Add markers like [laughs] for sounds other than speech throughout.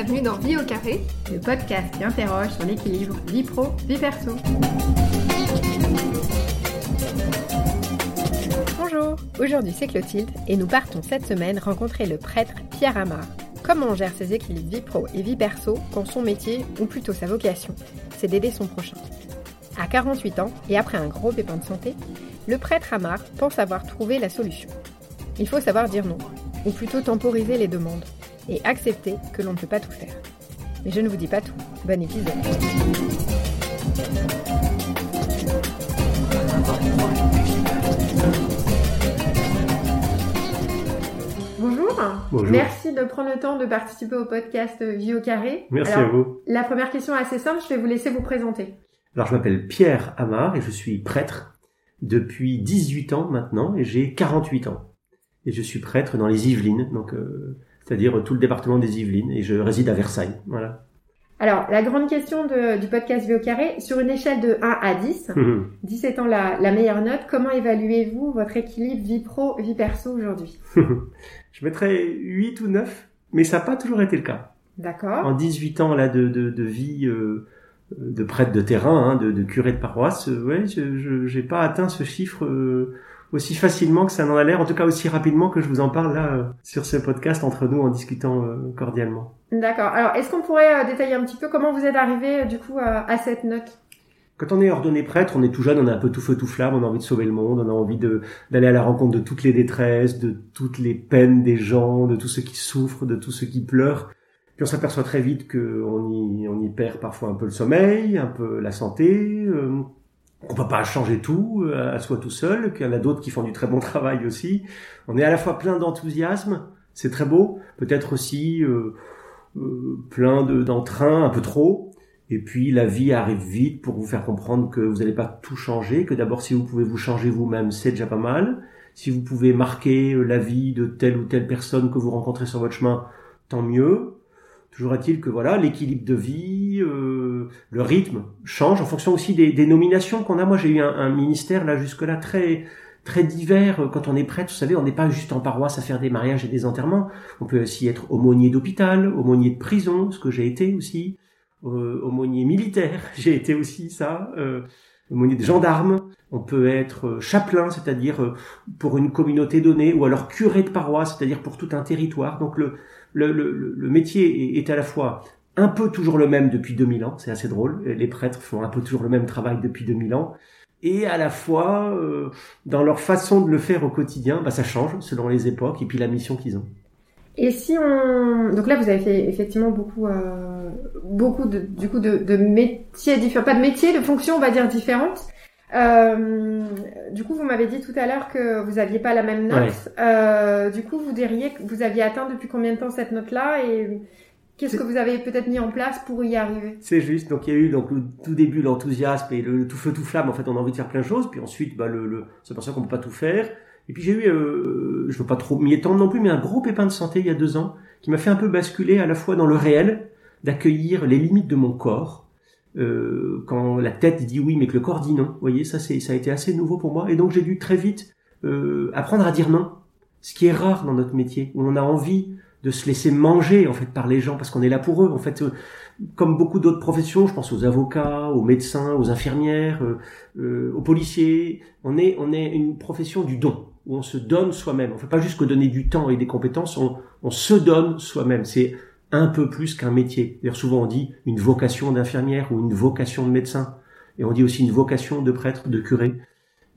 bienvenue dans Vie au carré, le podcast qui interroge sur l'équilibre vie pro, vie perso. Bonjour, aujourd'hui c'est Clotilde et nous partons cette semaine rencontrer le prêtre Pierre Amar. Comment on gère ses équilibres vie pro et vie perso quand son métier, ou plutôt sa vocation, c'est d'aider son prochain? À 48 ans et après un gros pépin de santé, le prêtre Amar pense avoir trouvé la solution. Il faut savoir dire non, ou plutôt temporiser les demandes et accepter que l'on ne peut pas tout faire. Mais je ne vous dis pas tout. Bon épisode. Bonjour. Bonjour. Merci de prendre le temps de participer au podcast Vie au carré. Merci Alors, à vous. La première question est assez simple, je vais vous laisser vous présenter. Alors, je m'appelle Pierre Amar et je suis prêtre depuis 18 ans maintenant et j'ai 48 ans. Et je suis prêtre dans les Yvelines, donc euh, c'est-à-dire tout le département des Yvelines et je réside à Versailles. Voilà. Alors, la grande question de- du podcast au carré, sur une échelle de 1 à 10, 10 étant la, la meilleure note, comment évaluez-vous votre équilibre vie pro, vie perso aujourd'hui? [laughs] Je mettrais 8 ou 9, mais ça n'a pas toujours été le cas. D'accord En 18 ans là de, de, de vie euh, de prêtre de terrain, hein, de, de curé de paroisse, euh, ouais, je j'ai pas atteint ce chiffre euh, aussi facilement que ça n'en a l'air, en tout cas aussi rapidement que je vous en parle là euh, sur ce podcast entre nous en discutant euh, cordialement. D'accord. Alors, est-ce qu'on pourrait euh, détailler un petit peu comment vous êtes arrivé euh, du coup à, à cette note? Quand on est ordonné prêtre, on est tout jeune, on a un peu tout feu tout flamme, on a envie de sauver le monde, on a envie de d'aller à la rencontre de toutes les détresses, de toutes les peines des gens, de tous ceux qui souffrent, de tous ceux qui pleurent. Puis on s'aperçoit très vite qu'on y, on y perd parfois un peu le sommeil, un peu la santé, euh, qu'on peut pas changer tout euh, à soi tout seul, qu'il y en a d'autres qui font du très bon travail aussi. On est à la fois plein d'enthousiasme, c'est très beau, peut-être aussi euh, euh, plein de- d'entrain, un peu trop. Et puis la vie arrive vite pour vous faire comprendre que vous n'allez pas tout changer, que d'abord si vous pouvez vous changer vous-même, c'est déjà pas mal. Si vous pouvez marquer euh, la vie de telle ou telle personne que vous rencontrez sur votre chemin, tant mieux. Toujours est-il que voilà, l'équilibre de vie, euh, le rythme change en fonction aussi des, des nominations qu'on a. Moi, j'ai eu un, ministère là jusque-là très très divers. Quand on est prêtre, vous savez, on n'est pas juste en paroisse à faire des mariages et des enterrements. On peut aussi être aumônier d'hôpital, aumônier de prison, ce que j'ai été aussi, euh, aumônier militaire, [laughs] j'ai été aussi ça, euh, aumônier de gendarme. On peut être euh, chapelain, c'est-à-dire euh, pour une communauté donnée, ou alors curé de paroisse, c'est-à-dire pour tout un territoire. Donc le le, le, le métier est, est à la fois un peu toujours le même depuis 2000 ans, c'est assez drôle. Les prêtres font un peu toujours le même travail depuis 2000 ans. Et à la fois, euh, dans leur façon de le faire au quotidien, bah, ça change selon les époques et puis la mission qu'ils ont. Et si on... Donc là, vous avez fait effectivement beaucoup, euh, beaucoup de, du coup, de, de métiers différents, pas de métiers, de fonctions, on va dire, différentes. Euh, du coup, vous m'avez dit tout à l'heure que vous aviez pas la même note. Ouais. Euh, du coup, vous diriez que vous aviez atteint depuis combien de temps cette note-là et qu'est-ce que vous avez peut-être mis en place pour y arriver? C'est juste. Donc il y a eu donc le tout début l'enthousiasme et le, tout feu tout flamme. En fait, on a envie de faire plein de choses. Puis ensuite, bah, le, le, c'est pour ça qu'on peut pas tout faire. Et puis j'ai eu, euh, je veux pas trop m'y étendre non plus, mais un gros pépin de santé il y a deux ans qui m'a fait un peu basculer à la fois dans le réel, d'accueillir les limites de mon corps. Euh, quand la tête dit oui mais que le corps dit non, vous voyez ça c'est ça a été assez nouveau pour moi. Et donc j'ai dû très vite euh, apprendre à dire non, ce qui est rare dans notre métier où on a envie de se laisser manger en fait par les gens parce qu'on est là pour eux. En fait euh, comme beaucoup d'autres professions je pense aux avocats aux médecins aux infirmières euh, euh, aux policiers on est on est une profession du don où on se donne soi-même. On fait pas juste que donner du temps et des compétences on, on se donne soi-même. C'est un peu plus qu'un métier. D'ailleurs souvent on dit une vocation d'infirmière ou une vocation de médecin. Et on dit aussi une vocation de prêtre de curé.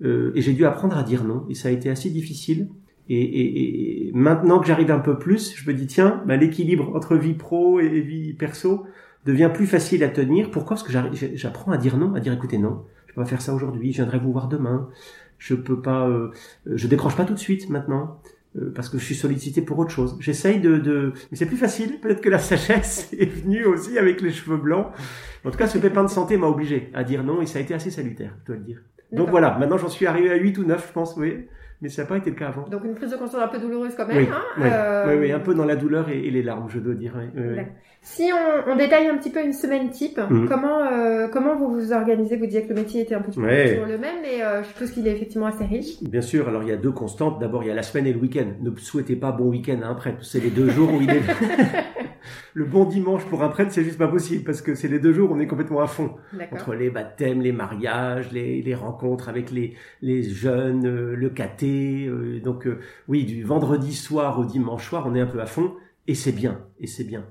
Euh, et j'ai dû apprendre à dire non. Et ça a été assez difficile. Et, et, et maintenant que j'arrive un peu plus, je me dis tiens, bah, l'équilibre entre vie pro et vie perso devient plus facile à tenir. Pourquoi? Parce que j'apprends à dire non, à dire écoutez non, je peux pas faire ça aujourd'hui, je viendrai vous voir demain. Je peux pas, euh, je décroche pas tout de suite maintenant euh, parce que je suis sollicité pour autre chose. J'essaye de, de, mais c'est plus facile. Peut-être que la sagesse [laughs] est venue aussi avec les cheveux blancs. En tout cas, ce pépin de santé m'a obligé à dire non et ça a été assez salutaire, je dois le dire. Donc voilà, maintenant j'en suis arrivé à 8 ou 9, je pense, oui. Mais ça n'a pas été le cas avant. Donc une prise de conscience un peu douloureuse quand même. Oui, hein, oui, euh, oui, oui, un peu dans la douleur et, et les larmes, je dois dire. Si on, on détaille un petit peu une semaine type, Mhm. comment euh, comment vous vous organisez? Vous disiez que le métier était un peu toujours, le même, mais euh, je suppose qu'il est effectivement assez riche. Bien sûr, alors il y a deux constantes. D'abord, il y a la semaine et le week-end. Ne souhaitez pas bon week-end à un prêtre. C'est les deux jours où il est... [laughs] le bon dimanche pour un prêtre, c'est juste pas possible parce que c'est les deux jours où on est complètement à fond D'accord. entre les baptêmes, les mariages, les, les rencontres avec les, les jeunes, euh, le caté. euh, donc euh, oui, du vendredi soir au dimanche soir, on est un peu à fond et c'est bien, et c'est bien.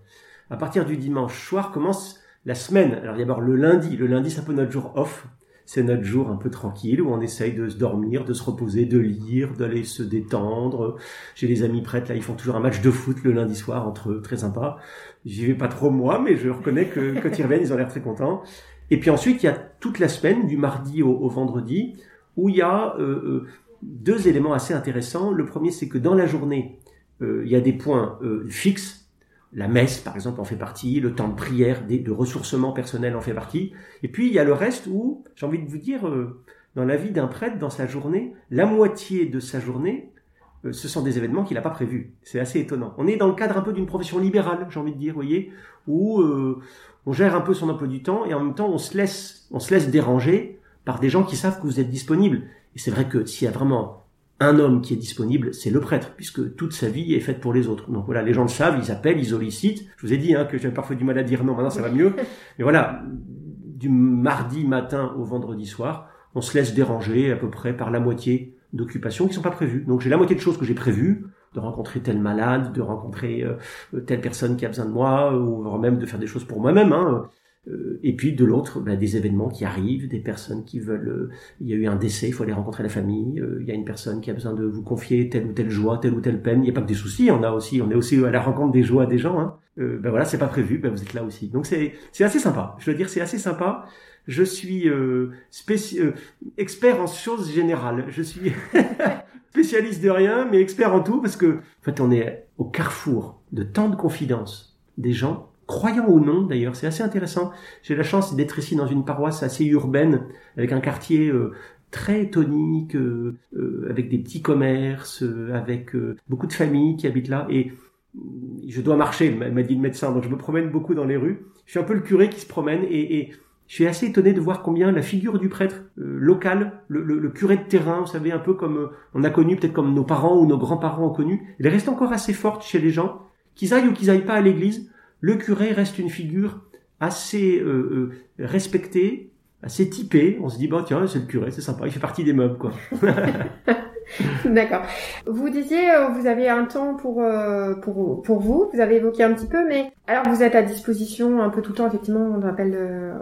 À partir du dimanche soir commence la semaine. Alors d'abord le lundi, le lundi c'est un peu notre jour off. C'est notre jour un peu tranquille où on essaye de se dormir, de se reposer, de lire, d'aller se détendre. J'ai les amis prêtres là, ils font toujours un match de foot le lundi soir entre eux, très sympa. J'y vais pas trop moi, mais je reconnais que [laughs] quand ils reviennent, ils ont l'air très contents. Et puis ensuite, il y a toute la semaine, du mardi au, au vendredi, où il y a euh, euh, deux éléments assez intéressants. Le premier, c'est que dans la journée, euh, il y a des points euh, fixes. La messe, par exemple, en fait partie. Le temps de prière, de ressourcement personnel en fait partie. Et puis, il y a le reste où, j'ai envie de vous dire, euh, dans la vie d'un prêtre, dans sa journée, la moitié de sa journée, euh, ce sont des événements qu'il n'a pas prévus. C'est assez étonnant. On est dans le cadre un peu d'une profession libérale, j'ai envie de dire, voyez, où euh, on gère un peu son emploi du temps et en même temps on se laisse, on se laisse déranger par des gens qui savent que vous êtes disponible. Et c'est vrai que s'il y a vraiment un homme qui est disponible, c'est le prêtre, puisque toute sa vie est faite pour les autres. Donc voilà, les gens le savent, ils appellent, ils sollicitent. Je vous ai dit hein, que j'avais parfois du mal à dire non, maintenant ça va mieux. [laughs] Mais voilà, du mardi matin au vendredi soir, on se laisse déranger à peu près par la moitié d'occupations qui sont pas prévues. Donc j'ai la moitié de choses que j'ai prévues, de rencontrer tel malade, de rencontrer euh, telle personne qui a besoin de moi, ou même de faire des choses pour moi-même. Hein. Euh, et puis de l'autre, bah, des événements qui arrivent, des personnes qui veulent. euh, il y a eu un décès, il faut aller rencontrer la famille. euh, il y a une personne qui a besoin de vous confier telle ou telle joie, telle ou telle peine. Il n'y a pas que des soucis, on a aussi, on est aussi à la rencontre des joies des gens. Hein. Ben voilà, c'est pas prévu, ben vous êtes là aussi. Donc c'est c'est assez sympa. Je veux dire, c'est assez sympa. Je suis euh, euh, expert en choses générales. Je suis [laughs] spécialiste de rien, mais expert en tout parce que en fait, on est au carrefour de tant de confidences des gens croyants ou non d'ailleurs, c'est assez intéressant. J'ai la chance d'être ici dans une paroisse assez urbaine, avec un quartier euh, très tonique, euh, euh, avec des petits commerces, euh, avec euh, beaucoup de familles qui habitent là. Et euh, je dois marcher, m'a m'a dit le médecin, donc je me promène beaucoup dans les rues. Je suis un peu le curé qui se promène et, et je suis assez étonné de voir combien la figure du prêtre euh, local, le, le- le curé de terrain, vous savez, un peu comme euh, on a connu, peut-être comme nos parents ou nos grands-parents ont connu, elle reste encore assez forte chez les gens, qu'ils aillent ou qu'ils aillent pas à l'église. Le curé reste une figure assez euh, euh, respectée, assez typée. On se dit, bah tiens, c'est le curé, c'est sympa, il fait partie des meubles, quoi. [laughs] D'accord. Vous disiez, euh, vous avez un temps pour, euh, pour, pour vous, vous avez évoqué un petit peu, mais alors vous êtes à disposition un peu tout le temps, effectivement, on, appelle,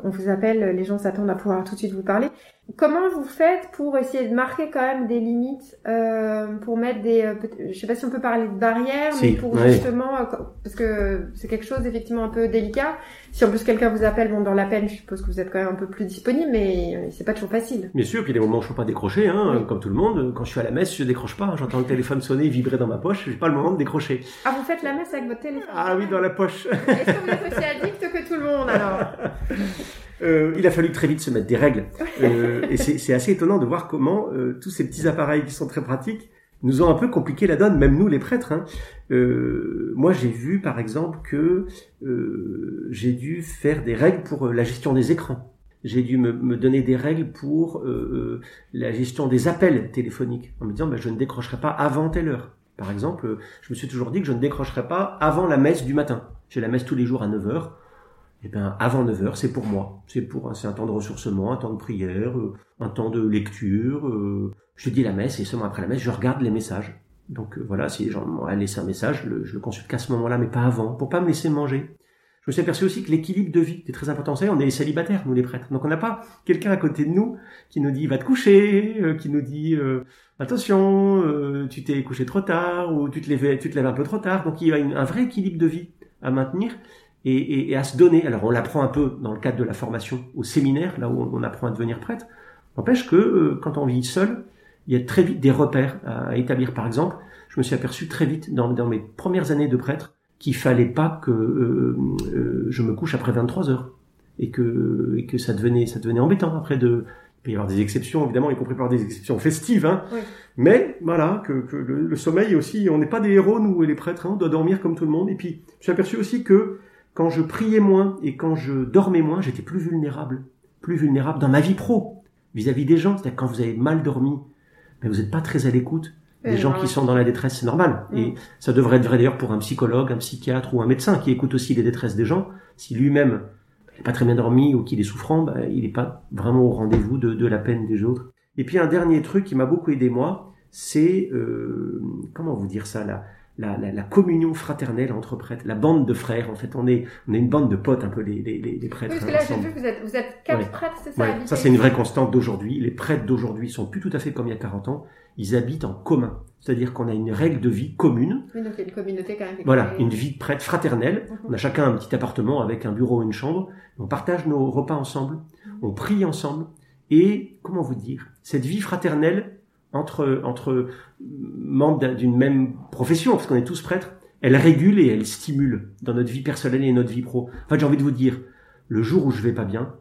on vous appelle, les gens s'attendent à pouvoir tout de suite vous parler. Comment vous faites pour essayer de marquer quand même des limites, euh, pour mettre des, euh, je sais pas si on peut parler de barrières, Si, mais pour justement, euh, parce que c'est quelque chose effectivement un peu délicat. Si en plus quelqu'un vous appelle, bon, dans la peine, je suppose que vous êtes quand même un peu plus disponible, mais euh, c'est pas toujours facile. Bien sûr, puis il y a des moments où je peux pas décrocher, hein, Oui. comme tout le monde. Quand je suis à la messe, je décroche pas. J'entends le téléphone sonner, vibrer dans ma poche. J'ai pas le moment de décrocher. Ah, vous faites la messe avec votre téléphone Ah oui, dans la poche. Est-ce que vous êtes aussi addict que tout le monde alors? [laughs] Euh, il a fallu très vite se mettre des règles. [laughs] Euh, et c'est assez étonnant de voir comment euh, tous ces petits appareils qui sont très pratiques nous ont un peu compliqué la donne, même nous les prêtres. Hein. Euh, moi, j'ai vu par exemple que euh, j'ai dû faire des règles pour euh, la gestion des écrans. J'ai dû me, me donner des règles pour la gestion des appels téléphoniques, en me disant bah, je ne décrocherai pas avant telle heure. Par exemple, je me suis toujours dit que je ne décrocherai pas avant la messe du matin. J'ai la messe tous les jours à 9 heures. Eh ben, avant 9 heures, c'est pour moi. C'est pour, c'est un temps de ressourcement, un temps de prière, euh, un temps de lecture. euh, je dis la messe et seulement après la messe, je regarde les messages. Donc euh, voilà, si les gens m'ont laissé un message, je le, consulte qu'à ce moment-là, mais pas avant, pour pas me laisser manger. Je me suis aperçu aussi que l'équilibre de vie est très important. Vous savez, on est les célibataires, nous les prêtres. Donc on n'a pas quelqu'un à côté de nous qui nous dit va te coucher, qui nous dit attention, tu t'es couché trop tard ou tu te lèves, un peu trop tard. Donc il y a un vrai équilibre de vie à maintenir et, et- et à se donner. Alors on l'apprend un peu dans le cadre de la formation au séminaire, là où on, apprend à devenir prêtre. N'empêche que euh, quand on vit seul, il y a très vite des repères à, à établir. Par exemple, je me suis aperçu très vite dans, dans mes premières années de prêtre qu'il fallait pas que euh, euh, je me couche après 23 heures et que, et que ça devenait ça devenait embêtant après de il peut y avoir des exceptions évidemment y compris par des exceptions festives hein. Oui. mais voilà que, que le, le sommeil aussi on n'est pas des héros nous les prêtres hein, on doit dormir comme tout le monde et puis suis aperçu aussi que quand je priais moins et quand je dormais moins j'étais plus vulnérable plus vulnérable dans ma vie pro vis-à-vis des gens c'est-à-dire quand vous avez mal dormi mais vous n'êtes pas très à l'écoute des gens qui sont dans la détresse, c'est normal. Et ça devrait être vrai d'ailleurs pour un psychologue, un psychiatre ou un médecin qui écoute aussi les détresses des gens. Si lui-même n'est pas très bien dormi ou qu'il est souffrant, bah, il n'est pas vraiment au rendez-vous de, de, la peine des autres. Et puis un dernier truc qui m'a beaucoup aidé moi, c'est euh, comment vous dire ça là? La, la, la, communion fraternelle entre prêtres, la bande de frères. En fait, on est, on est une bande de potes, un peu les, les, les prêtres. Oui, parce que là, j'ai vu, vous êtes, vous êtes quatre prêtres, c'est ça Ça, c'est une vraie constante d'aujourd'hui. Les prêtres d'aujourd'hui sont plus tout à fait comme il y a 40 ans. Ils habitent en commun. C'est-à-dire qu'on a une règle de vie commune. Oui, donc il y a une communauté quand même. Voilà, une vie de prêtre fraternelle. Mhm. On a chacun un petit appartement avec un bureau et une chambre. On partage nos repas ensemble. Mhm. On prie ensemble. Et, comment vous dire, cette vie fraternelle, entre, entre membres d'une même profession, parce qu'on est tous prêtres, elle régule et elle stimule dans notre vie personnelle et notre vie pro. En fait, j'ai envie de vous dire, le jour où je vais pas bien,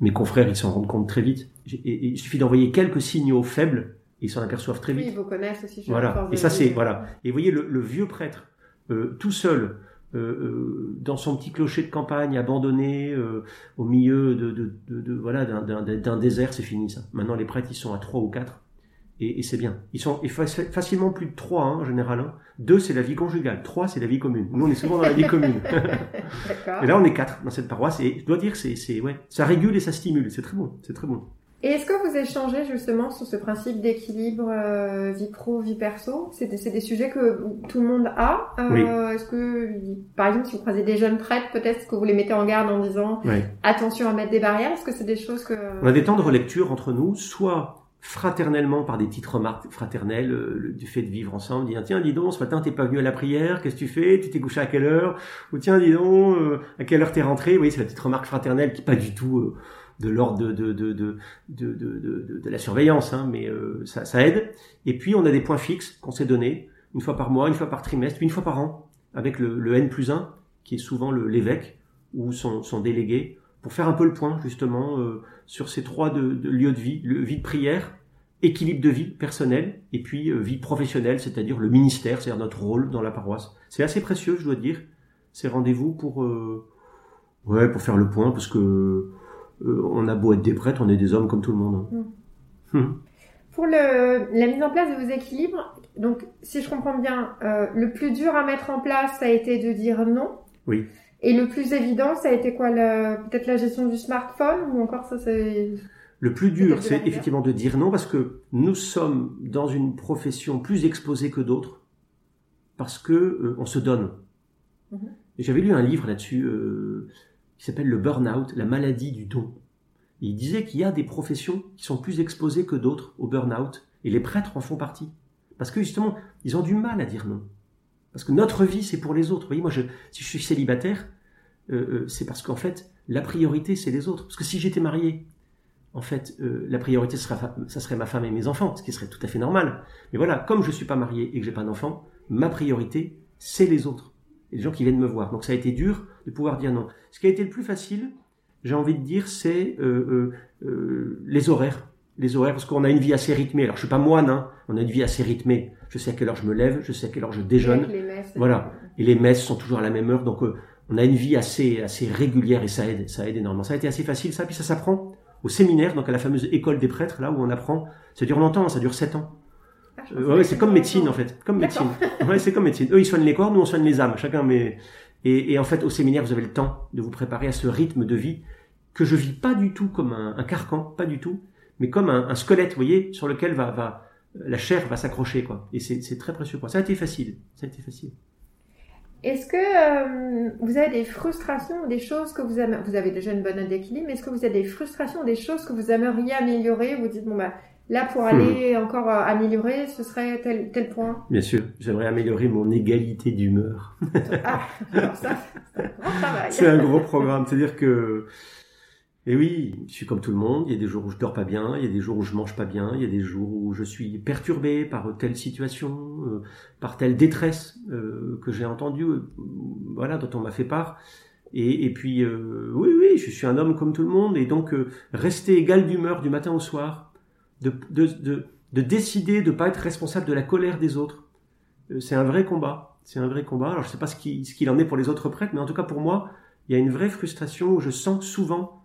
mes confrères, ils s'en rendent compte très vite. Et, il suffit d'envoyer quelques signaux faibles, et ils s'en aperçoivent très vite. Oui, ils vous connaissent aussi. Voilà. Et ça, c'est voilà. Et vous voyez, le, le vieux prêtre, euh, tout seul, euh, euh, dans son petit clocher de campagne, abandonné euh, au milieu de, de, de, de voilà d'un désert, c'est fini ça. Maintenant, les prêtres, ils sont à trois ou quatre et, et c'est bien. Ils sont facilement plus de trois hein, en général. Hein. Deux, c'est la vie conjugale. Trois, c'est la vie commune. Nous, on est souvent dans la vie commune. [laughs] et là, on est quatre dans cette paroisse. Et je dois dire, c'est, c'est, ouais, ça régule et ça stimule. C'est très bon. C'est très bon. Et est-ce que vous échangez justement sur ce principe d'équilibre euh, vie pro, vie perso? C'est des, c'est des sujets que tout le monde a. Euh, oui. Est-ce que, par exemple, si vous croisez des jeunes prêtres, peut-être que vous les mettez en garde en disant oui. attention à mettre des barrières? Est-ce que c'est des choses que... On a des temps de relecture entre nous, soit fraternellement par des petites remarques fraternelles euh, du fait de vivre ensemble dire tiens dis donc ce matin t'es pas venu à la prière qu'est-ce que tu fais? Tu t'es couché à quelle heure? Ou tiens dis donc euh, à quelle heure t'es rentré? Oui c'est la petite remarque fraternelle qui pas du tout euh, de l'ordre de de, de, de, de, la surveillance hein, mais ça, ça aide. Et puis on a des points fixes qu'on s'est donnés une fois par mois une fois par trimestre une fois par an avec le, le N plus 1 qui est souvent l'évêque ou son, son délégué pour faire un peu le point justement euh, sur ces trois de, de lieux de vie, le vie de prière, équilibre de vie personnel et puis euh, vie professionnelle, c'est-à-dire le ministère, c'est-à-dire notre rôle dans la paroisse. C'est assez précieux, je dois dire, ces rendez-vous pour euh, ouais pour faire le point parce que on a beau être des prêtres, on est des hommes comme tout le monde. Hein. Mmh. Mmh. Pour le, la mise en place de vos équilibres, donc si je comprends bien, le plus dur à mettre en place, ça a été de dire non. Oui. Et le plus évident, ça a été quoi Peut-être la gestion du smartphone ou encore ça c'est... Le plus dur, c'est effectivement de dire non parce que nous sommes dans une profession plus exposée que d'autres parce que euh, on se donne. Mm -hmm. Et j'avais lu un livre là-dessus euh, qui s'appelle le burn-out, la maladie du don. Et il disait qu'il y a des professions qui sont plus exposées que d'autres au burn-out et les prêtres en font partie parce que justement ils ont du mal à dire non. Parce que notre vie, c'est pour les autres. Vous voyez, moi, si je suis célibataire, euh, euh, c'est parce qu'en fait, la priorité, c'est les autres. Parce que si j'étais marié, en fait, euh, la priorité, ça serait, ça serait ma femme et mes enfants, ce qui serait tout à fait normal. Mais voilà, comme je suis pas marié et que j'ai pas d'enfant, ma priorité, c'est les autres. Et les gens qui viennent me voir. Donc ça a été dur de pouvoir dire non. Ce qui a été le plus facile, j'ai envie de dire, c'est euh, les horaires. Les horaires, parce qu'on a une vie assez rythmée. Alors je suis pas moine, hein, on a une vie assez rythmée je sais à quelle heure je me lève, je sais à quelle heure je déjeune. voilà. Et les messes sont toujours à la même heure, donc euh, on a une vie assez assez régulière et ça aide, ça aide énormément. Ça a été assez facile ça, puis ça s'apprend au séminaire, donc à la fameuse école des prêtres, là où on apprend. Ça dure longtemps, ça dure sept ans. Ah, euh, ouais, c'est comme médecine en fait, comme médecine. ouais, c'est comme médecine. Eux ils soignent les corps, nous on soigne les âmes. Chacun mais et, et, en fait au séminaire vous avez le temps de vous préparer à ce rythme de vie que je vis pas du tout comme un, un carcan, pas du tout, mais comme un, un squelette, vous voyez, sur lequel va va la chair va s'accrocher quoi. Et c'est très précieux quoi. Ça a été facile, ça a été facile. Est-ce que euh, vous avez des frustrations des choses que vous avez, vous avez déjà une bonne d'équilibre, mais est-ce que vous avez des frustrations des choses que vous aimeriez améliorer? Vous dites bon bah là pour aller hmm. encore euh, améliorer, ce serait tel tel point. Bien sûr, j'aimerais améliorer mon égalité d'humeur. ah, alors ça, c'est un gros travail. [laughs] c'est un gros programme, c'est-à-dire que et oui, je suis comme tout le monde. Il y a des jours où je dors pas bien, il y a des jours où je mange pas bien, il y a des jours où je suis perturbé par telle situation, euh, par telle détresse euh, que j'ai entendue, euh, voilà, dont on m'a fait part. Et, puis, oui, oui, je suis un homme comme tout le monde, et donc rester égal d'humeur du matin au soir, de, de, de, de décider de pas être responsable de la colère des autres, c'est un vrai combat. C'est un vrai combat. Alors je sais pas ce qu'il en est pour les autres prêtres, mais en tout cas pour moi, il y a une vraie frustration où je sens souvent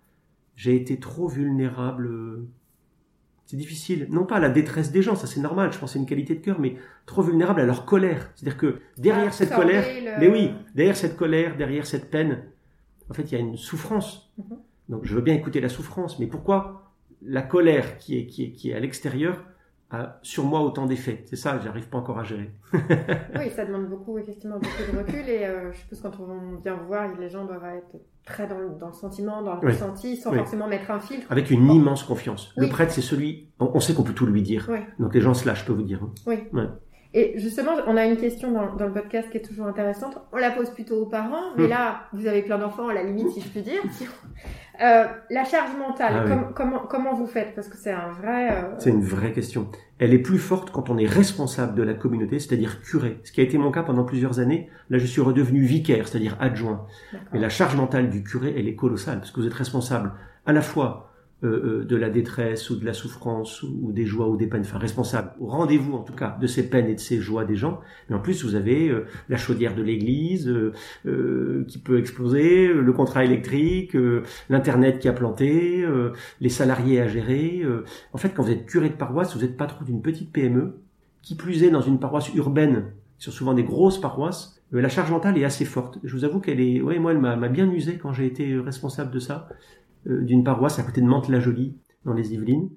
j'ai été trop vulnérable C'est difficile, non pas à la détresse des gens, ça c'est normal, je pense c'est une qualité de cœur, mais trop vulnérable à leur colère. C'est-à-dire que derrière Ah, cette colère, le- mais oui, derrière cette colère, derrière cette peine, en fait, il y a une souffrance. Mhm. Donc je veux bien écouter la souffrance, mais pourquoi la colère qui est, qui est, qui est à l'extérieur a sur moi autant d'effets C'est ça, j'arrive pas encore à gérer. [laughs] Oui, ça demande beaucoup, effectivement, beaucoup de recul. Et euh, je suppose quand on vient vous voir, les gens doivent être très dans le, dans le sentiment, dans le Oui. ressenti, sans Oui. forcément mettre un filtre. Avec une immense confiance. Le Oui. prêtre, c'est celui, on, on sait qu'on peut tout lui dire. Oui. Donc les gens se lâchent, je peux vous dire. hein. Et justement, on a une question dans, dans le podcast qui est toujours intéressante. On la pose plutôt aux parents, mais Hmm. là, vous avez plein d'enfants, à la limite, si je puis dire. [laughs] Euh, la charge mentale, Ah oui. com- comment, comment vous faites? Parce que c'est un vrai... euh, C'est une vraie question. Elle est plus forte quand on est responsable de la communauté, c'est-à-dire curé. Ce qui a été mon cas pendant plusieurs années. Là, je suis redevenu vicaire, c'est-à-dire adjoint. Mais la charge mentale du curé, elle est colossale, parce que vous êtes responsable à la fois de la détresse ou de la souffrance ou, des joies ou des peines, enfin responsable au rendez-vous en tout cas de ces peines et de ces joies des gens. Mais en plus, vous avez euh, la chaudière de l'église euh, euh, qui peut exploser, euh, le contrat électrique, euh, l'internet qui a planté, euh, les salariés à gérer. euh. En fait, quand vous êtes curé de paroisse, vous êtes patron d'une petite PME, qui plus est dans une paroisse urbaine, sur souvent des grosses paroisses. euh, la charge mentale est assez forte. Je vous avoue qu'elle est, ouais, moi, elle m'a bien usé quand j'ai été responsable de ça, euh, d'une paroisse à côté de Mantes-la-Jolie, dans les Yvelines.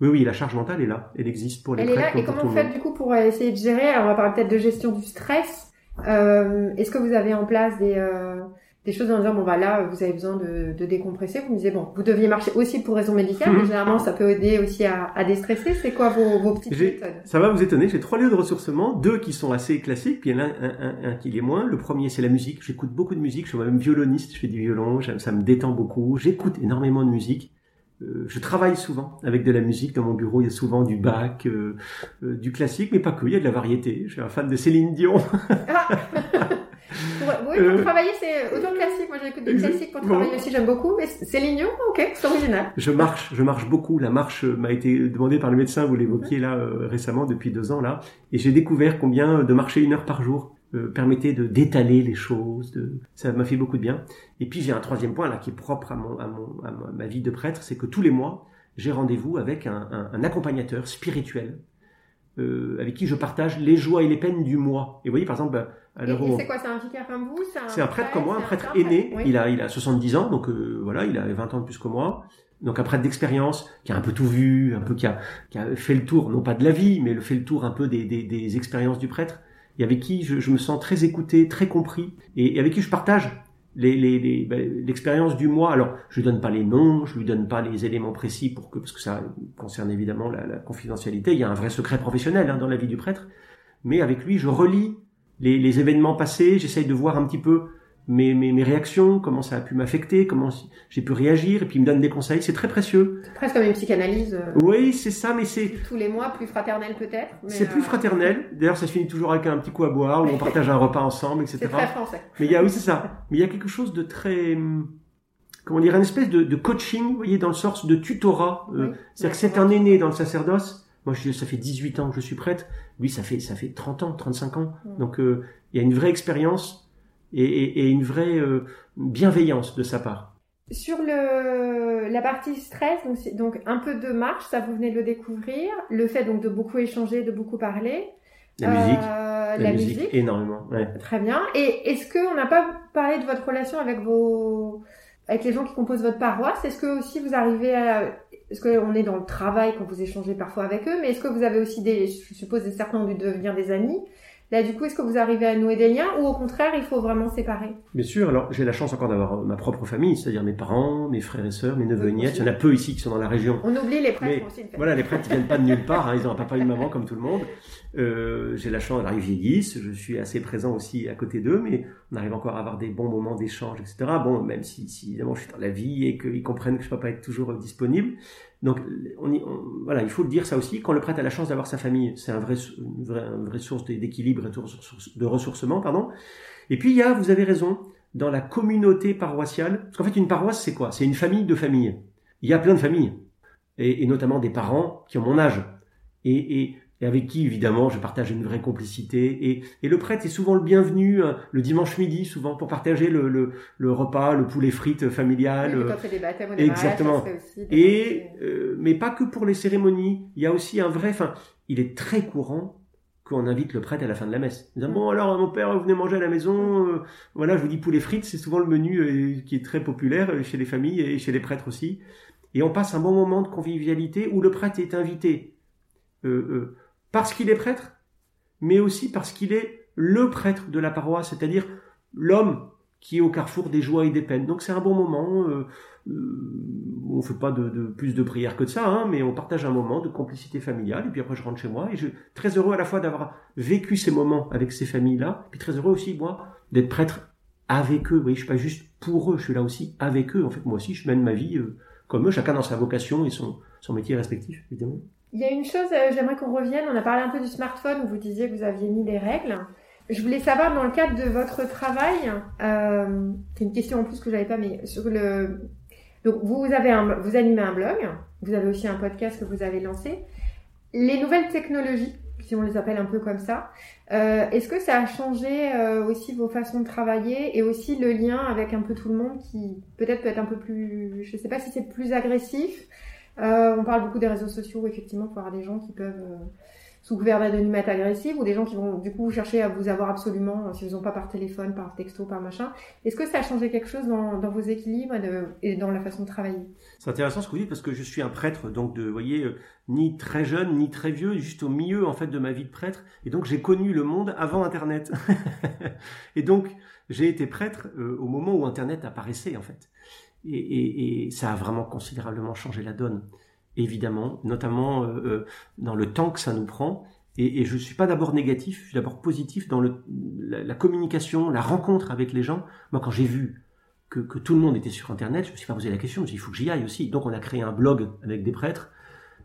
Oui, oui, la charge mentale est là. Elle existe pour les Elle est là, prêtres et comme comment vous faites du coup pour euh, essayer de gérer? Alors on va parler peut-être de gestion du stress. Euh, Est-ce que vous avez en place des, euh, des choses en disant, bon bah là, vous avez besoin de, de décompresser Vous me disiez, bon, vous deviez marcher aussi pour raison médicale, Mhm. mais généralement ça peut aider aussi à, à déstresser. C'est quoi vos, vos petites méthodes? Ça va vous étonner, j'ai trois lieux de ressourcement, deux qui sont assez classiques, puis il y en a un, un- un- qui l'est moins. Le premier, c'est la musique. J'écoute beaucoup de musique, je suis moi-même violoniste, je fais du violon, ça me détend beaucoup. J'écoute énormément de musique. Euh, je travaille souvent avec de la musique. Dans mon bureau, il y a souvent du bac, euh, euh, du classique, mais pas que, il y a de la variété. Je suis un fan de Céline Dion. Ah [laughs] pour, Oui, pour Euh, travailler, c'est autant classique. Moi, j'écoute du classique pour bon. travailler aussi, j'aime beaucoup. Mais c'est l'ignon, ok, c'est original. Je marche, je marche beaucoup. La marche euh, m'a été demandée par le médecin, vous l'évoquiez là euh, récemment, depuis deux ans là, et j'ai découvert combien de marcher une heure par jour euh, permettait de d'étaler les choses. De... Ça m'a fait beaucoup de bien. Et puis j'ai un troisième point là qui est propre à, mon, à, mon, à ma- ma vie de prêtre, c'est que tous les mois j'ai rendez-vous avec un, un- un accompagnateur spirituel. euh, avec qui je partage les joies et les peines du mois. Et vous voyez, par exemple, où c'est quoi C'est un vicaire comme vous c'est un prêtre comme moi, un prêtre aîné. oui. Il a, il a 70 ans, donc euh, voilà, il a 20 ans de plus que moi. Donc un prêtre d'expérience, qui a un peu tout vu, un peu qui a, qui a fait le tour, non pas de la vie, mais le fait le tour un peu des, des, des expériences du prêtre, et avec qui je, je me sens très écouté, très compris, et, et avec qui je partage les, les, les- ben, l'expérience du mois. Alors, je lui donne pas les noms, je lui donne pas les éléments précis pour que, parce que ça concerne évidemment la, la confidentialité. Il y a un vrai secret professionnel hein, dans la vie du prêtre, mais avec lui, je relis les, les événements passés, j'essaye de voir un petit peu mes, mes, mes réactions, comment ça a pu m'affecter, comment j'ai pu réagir, et puis il me donne des conseils, c'est très précieux. C'est presque comme une psychanalyse. euh, Oui, c'est ça, mais c'est tous les mois, plus fraternelle peut-être. c'est plus euh, fraternel. D'ailleurs, ça se finit toujours avec un petit coup à boire, où on partage un repas ensemble, etc. C'est très français. Mais il y a, oui, c'est ça. Mais il y a quelque chose de très, hum, comment dire, une espèce de, de coaching, vous voyez, dans le sens de tutorat. Euh. C'est-à-dire que c'est un aîné dans le sacerdoce. Moi, je, ça fait 18 ans que je suis prêtre. Lui, ça fait, ça fait 30 ans, 35 ans. Mm. Donc, euh, il y a une vraie expérience et, et, et une vraie euh, bienveillance de sa part. Sur le, la partie stress, donc, un peu de marche, ça vous venez de le découvrir. Le fait donc de beaucoup échanger, de beaucoup parler. La Euh, musique, la, la, musique, musique. énormément. Ouais. Très bien. Et est-ce qu'on n'a pas parlé de votre relation avec vos, avec les gens qui composent votre paroisse? Est-ce que aussi vous arrivez à, est-ce qu'on est dans le travail quand vous échangez parfois avec eux, mais est-ce que vous avez aussi des, je suppose, des certains ont dû devenir des amis? Là, du coup, est-ce que vous arrivez à nouer des liens ou au contraire, il faut vraiment séparer? Bien sûr, alors j'ai la chance encore d'avoir ma propre famille, c'est-à-dire mes parents, mes frères et sœurs, mes neveux et aussi. Il y en a peu ici qui sont dans la région. On oublie les prêtres Mais aussi. le fait. Voilà, les prêtres ils viennent pas de nulle part, hein, ils ont un papa et une maman comme tout le monde. Euh, j'ai la chance, alors ils vieillissent, je suis assez présent aussi à côté d'eux, mais on arrive encore à avoir des bons moments d'échange, etc. Bon, même si, si évidemment je suis dans la vie et qu'ils comprennent que je peux pas être toujours disponible. Donc, on, on- voilà, il faut le dire ça aussi. Quand le prêtre a la chance d'avoir sa famille, c'est un vrai, une vraie, source d'équilibre et de ressourcement, pardon. Et puis il y a, vous avez raison, dans la communauté paroissiale, parce qu'en fait une paroisse c'est quoi? C'est une famille de familles. Il y a plein de familles, et, et notamment des parents qui ont mon âge. Et, et et avec qui évidemment je partage une vraie complicité. Et, et le prêtre est souvent le bienvenu hein, le dimanche midi, souvent pour partager le, le, le repas, le poulet frites familial. Oui, quand fait des baptêmes, exactement. et euh, mais pas que pour les cérémonies. Il y a aussi un vrai. Enfin, il est très courant qu'on invite le prêtre à la fin de la messe. Disant, bon alors mon père, vous venez manger à la maison. Euh, voilà, je vous dis poulet frites, c'est souvent le menu euh, qui est très populaire chez les familles et chez les prêtres aussi. Et on passe un bon moment de convivialité où le prêtre est invité. Euh, parce qu'il est prêtre, mais aussi parce qu'il est le prêtre de la paroisse, c'est-à-dire l'homme qui est au carrefour des joies et des peines. Donc c'est un bon moment. Euh, euh, on fait pas de, plus de prières que ça, hein, mais on partage un moment de complicité familiale. Et puis après je rentre chez moi et je suis très heureux à la fois d'avoir vécu ces moments avec ces familles-là, puis très heureux aussi moi d'être prêtre avec eux. Oui, je suis pas juste pour eux, je suis là aussi avec eux. En fait, moi aussi, je mène ma vie euh, comme eux, chacun dans sa vocation et son, son métier respectif, évidemment. Il y a une chose, euh, j'aimerais qu'on revienne. On a parlé un peu du smartphone où vous disiez que vous aviez mis des règles. Je voulais savoir dans le cadre de votre travail, euh, c'est une question en plus que j'avais pas, mais sur le, donc vous avez un, vous animez un blog, vous avez aussi un podcast que vous avez lancé. Les nouvelles technologies, si on les appelle un peu comme ça, euh, est-ce que ça a changé euh, aussi vos façons de travailler et aussi le lien avec un peu tout le monde qui peut-être peut être un peu plus, je sais pas si c'est plus agressif euh, on parle beaucoup des réseaux sociaux, effectivement, pour avoir des gens qui peuvent, euh, sous couvert d'anonymat agressif, ou des gens qui vont du coup chercher à vous avoir absolument, euh, si vous n'ont pas par téléphone, par texto, par machin. Est-ce que ça a changé quelque chose dans, vos équilibres et, dans la façon de travailler? C'est intéressant ce que vous dites parce que je suis un prêtre, donc de, vous voyez, ni très jeune, ni très vieux, juste au milieu en fait de ma vie de prêtre, et donc j'ai connu le monde avant Internet. [laughs] et donc j'ai été prêtre au moment où Internet apparaissait en fait. Et, ça a vraiment considérablement changé la donne, évidemment, notamment euh, euh, dans le temps que ça nous prend. Et, je ne suis pas d'abord négatif, je suis d'abord positif dans la, communication, la rencontre avec les gens. Moi, quand j'ai vu que, que, tout le monde était sur Internet, je me suis pas posé la question, je me suis dit, il faut que j'y aille aussi. Donc on a créé un blog avec des prêtres.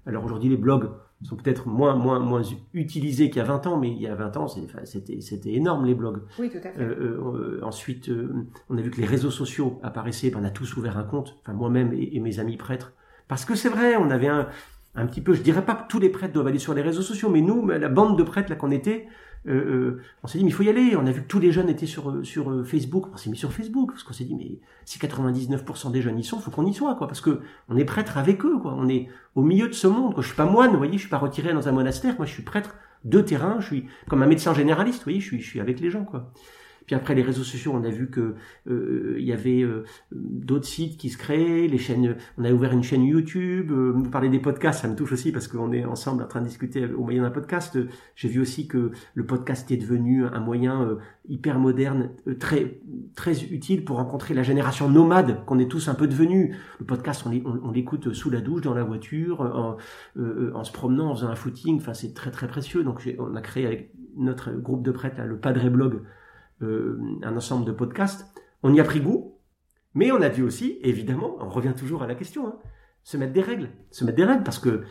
Alors aujourd'hui, les blogs sont peut-être moins, moins, moins utilisés qu'il y a 20 ans, mais il y a 20 ans, c'était, énorme les blogs. Oui, tout à fait. Euh, euh, ensuite, euh, on a vu que les réseaux sociaux apparaissaient, on a tous ouvert un compte, enfin moi-même et, mes amis prêtres. Parce que c'est vrai, on avait un, un petit peu, je dirais pas que tous les prêtres doivent aller sur les réseaux sociaux, mais nous, la bande de prêtres là qu'on était, euh, euh, on s'est dit mais il faut y aller. On a vu que tous les jeunes étaient sur euh, sur Facebook. On s'est mis sur Facebook parce qu'on s'est dit mais si 99% des jeunes y sont, faut qu'on y soit quoi, parce que on est prêtre avec eux quoi. On est au milieu de ce monde. Quoi. Je suis pas moine, vous voyez, je suis pas retiré dans un monastère. Moi, je suis prêtre de terrain. Je suis comme un médecin généraliste, vous voyez, je suis je suis avec les gens quoi. Puis après les réseaux sociaux, on a vu que euh, il y avait euh, d'autres sites qui se créaient, les chaînes. On a ouvert une chaîne YouTube. Euh, vous parlez des podcasts, ça me touche aussi parce qu'on est ensemble en train de discuter au moyen d'un podcast. J'ai vu aussi que le podcast est devenu un moyen hyper moderne, très très utile pour rencontrer la génération nomade qu'on est tous un peu devenus. Le podcast, on l'écoute sous la douche, dans la voiture, en, en se promenant, en faisant un footing. Enfin, c'est très très précieux. Donc, on a créé avec notre groupe de prêtres le Padre Blog euh, un ensemble de podcasts. On y a pris goût, mais on a dû aussi, évidemment, on revient toujours à la question, hein, se mettre des règles, se mettre des règles parce que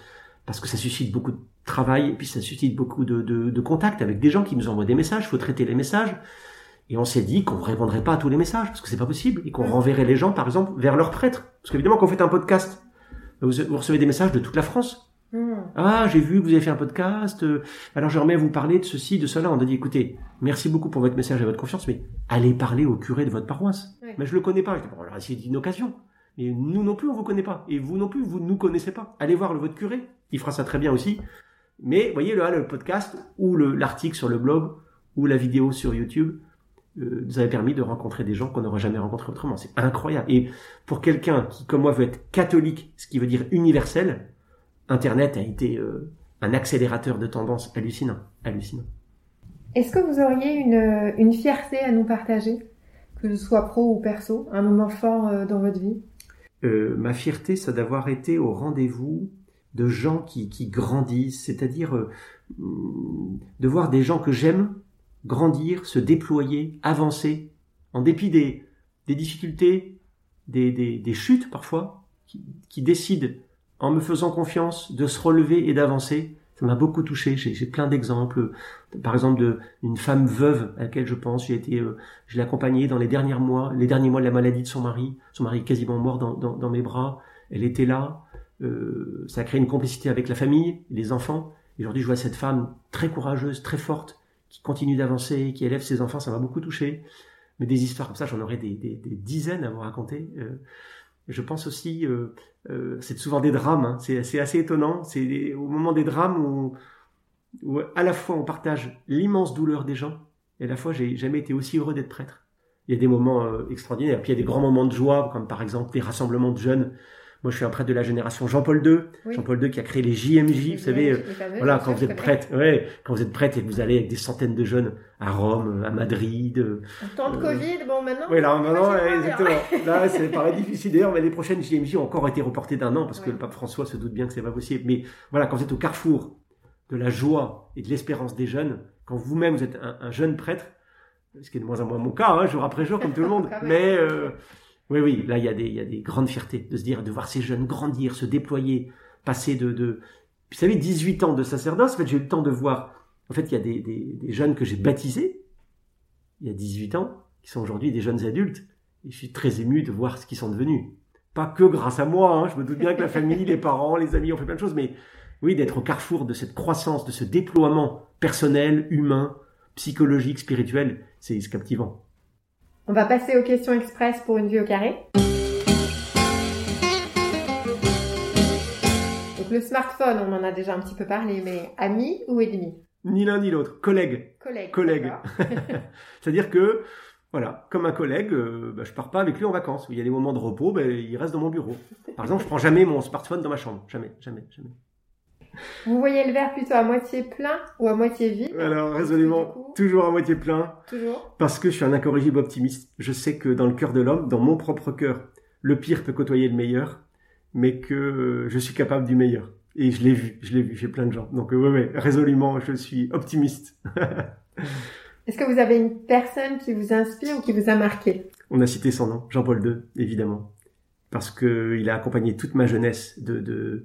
parce que ça suscite beaucoup de travail et puis ça suscite beaucoup de, de, de contacts avec des gens qui nous envoient des messages. Il faut traiter les messages. Et on s'est dit qu'on ne répondrait pas à tous les messages parce que c'est pas possible et qu'on renverrait les gens, par exemple, vers leur prêtre. Parce qu'évidemment, quand vous faites un podcast, vous recevez des messages de toute la France. Hmm. Ah, j'ai vu que vous avez fait un podcast. Euh, alors j'aimerais vous parler de ceci, de cela. On a dit, écoutez, merci beaucoup pour votre message et votre confiance, mais allez parler au curé de votre paroisse. Mais je le connais pas. Je dis, bon, alors c'est une occasion. Mais nous non plus, on vous connaît pas. Et vous non plus, vous ne nous connaissez pas. Allez voir le, votre curé. Il fera ça très bien aussi. Mais voyez là, le podcast ou l'article sur le blog ou la vidéo sur YouTube euh, nous avait permis de rencontrer des gens qu'on n'aurait jamais rencontrés autrement. C'est incroyable. Et pour quelqu'un qui, comme moi, veut être catholique, ce qui veut dire universel, Internet a été euh, un accélérateur de tendance hallucinant. hallucinant. Est-ce que vous auriez une, une, fierté à nous partager, que ce soit pro ou perso, un moment fort euh, dans votre vie? Euh, Ma fierté, c'est d'avoir été au rendez-vous de gens qui, qui grandissent, c'est-à-dire euh, de voir des gens que j'aime grandir, se déployer, avancer, en dépit des, des difficultés, des, des, des chutes parfois, qui, qui décident en me faisant confiance, de se relever et d'avancer. Ça m'a beaucoup touché. J'ai plein d'exemples. Par exemple, d'une femme veuve à laquelle je pense. J'ai été, euh, je l'ai accompagnée dans les derniers mois, les derniers mois de la maladie de son mari. Son mari est quasiment mort dans, dans, mes bras. Elle était là. Euh, ça a créé une complicité avec la famille, les enfants. Et aujourd'hui, je vois cette femme très courageuse, très forte, qui continue d'avancer, qui élève ses enfants, ça m'a beaucoup touché. Mais des histoires comme ça, j'en aurais des, des, des, dizaines à vous raconter. Euh, je pense aussi, euh, euh, c'est souvent des drames, hein. c'est assez étonnant. C'est au moment des drames où, à la fois on partage l'immense douleur des gens, et à la fois j'ai jamais été aussi heureux d'être prêtre. Il y a des moments euh, extraordinaires, puis il y a des grands moments de joie, comme par exemple des rassemblements de jeunes moi, je suis un prêtre de la génération Jean-Paul II. Jean-Paul II qui a créé les JMJ, vous savez. Euh, voilà, quand vous êtes prêtre, ouais, quand vous êtes prêtre et que vous allez avec des centaines de jeunes à Rome, à Madrid. Euh, en temps de Covid, bon, maintenant. Oui, là, maintenant, exactement. [laughs] là, c'est paraît difficile. D'ailleurs, mais les prochaines JMJ ont encore été reportées d'un an parce que le pape François se doute bien que c'est pas possible. Mais voilà, quand vous êtes au carrefour de la joie et de l'espérance des jeunes, quand vous-même vous êtes un, jeune prêtre, ce qui est de moins en moins mon cas, hein, jour après jour, comme tout le monde, [laughs] mais euh, oui, oui, là, il y, a des, il y a des grandes fiertés de se dire, de voir ces jeunes grandir, se déployer, passer de... de... Vous savez, 18 ans de sacerdoce, en fait, j'ai eu le temps de voir... En fait, il y a des, des, des jeunes que j'ai baptisés, il y a 18 ans, qui sont aujourd'hui des jeunes adultes. Et je suis très ému de voir ce qu'ils sont devenus. Pas que grâce à moi, hein, je me doute bien que la famille, les parents, les amis ont fait plein de choses, mais oui, d'être au carrefour de cette croissance, de ce déploiement personnel, humain, psychologique, spirituel, c'est captivant. On va passer aux questions express pour une vie au carré. Donc le smartphone, on en a déjà un petit peu parlé, mais ami ou ennemi? Ni l'un ni l'autre, collègue. Collègue. Collègue. [laughs] C'est-à-dire que, voilà, comme un collègue, euh, bah, je pars pas avec lui en vacances. Il y a des moments de repos, bah, il reste dans mon bureau. Par exemple, je prends jamais mon smartphone dans ma chambre. Jamais, jamais, jamais. Vous voyez le verre plutôt à moitié plein ou à moitié vide Alors, résolument, toujours à moitié plein. Toujours. Parce que je suis un incorrigible optimiste. Je sais que dans le cœur de l'homme, dans mon propre cœur, le pire peut côtoyer le meilleur, mais que je suis capable du meilleur. Et je l'ai vu, je l'ai vu chez plein de gens. Donc, oui, oui, résolument, je suis optimiste. [laughs] Est-ce que vous avez une personne qui vous inspire ou qui vous a marqué? On a cité son nom, Jean-Paul II, évidemment. Parce qu'il a accompagné toute ma jeunesse de, de,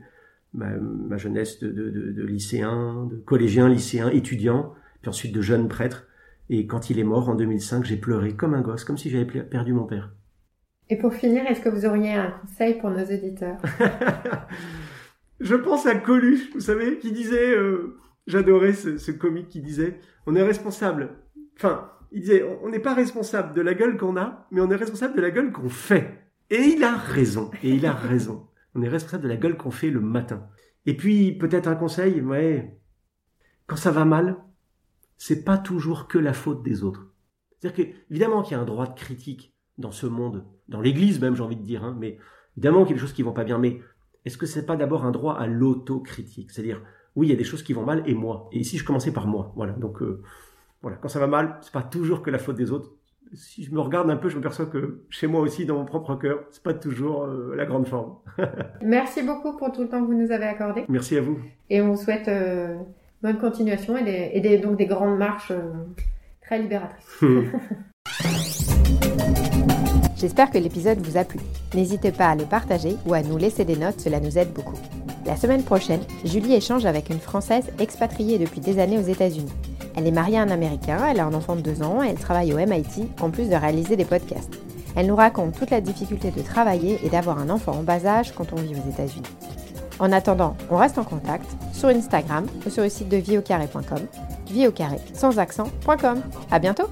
ma, jeunesse de, de, de, de, lycéen, de collégien, lycéen, étudiant, puis ensuite de jeune prêtre. Et quand il est mort en 2005, j'ai pleuré comme un gosse, comme si j'avais perdu mon père. Et pour finir, est-ce que vous auriez un conseil pour nos auditeurs? [laughs] Je pense à Coluche, vous savez, qui disait, euh, j'adorais ce, ce comique qui disait, on est responsable. Enfin, il disait, on n'est pas responsable de la gueule qu'on a, mais on est responsable de la gueule qu'on fait. Et il a raison. Et il a raison. On est responsable de la gueule qu'on fait le matin. Et puis, peut-être un conseil, ouais, quand ça va mal, c'est pas toujours que la faute des autres. C'est-à-dire que, évidemment qu'il y a un droit de critique dans ce monde, dans l'église même, j'ai envie de dire, hein, mais évidemment qu'il y a des choses qui vont pas bien, mais est-ce que c'est pas d'abord un droit à l'autocritique? C'est-à-dire, oui, il y a des choses qui vont mal et moi. Et ici, je commençais par moi. Voilà. Donc, euh, voilà. Quand ça va mal, c'est pas toujours que la faute des autres si je me regarde un peu, je me perçois que chez moi aussi, dans mon propre cœur, c'est pas toujours euh, la grande forme. [laughs] Merci beaucoup pour tout le temps que vous nous avez accordé. Merci à vous. Et on vous souhaite euh, bonne continuation et, des, donc des grandes marches euh, très libératrices. [laughs] J'espère que l'épisode vous a plu. N'hésitez pas à le partager ou à nous laisser des notes, cela nous aide beaucoup. La semaine prochaine, Julie échange avec une Française expatriée depuis des années aux États-Unis. Elle est mariée à un Américain, elle a un enfant de 2 ans et elle travaille au MIT en plus de réaliser des podcasts. Elle nous raconte toute la difficulté de travailler et d'avoir un enfant en bas âge quand on vit aux États-Unis. En attendant, on reste en contact sur Instagram ou sur le site de vieaucarré.com, vie sans accent.com. À bientôt!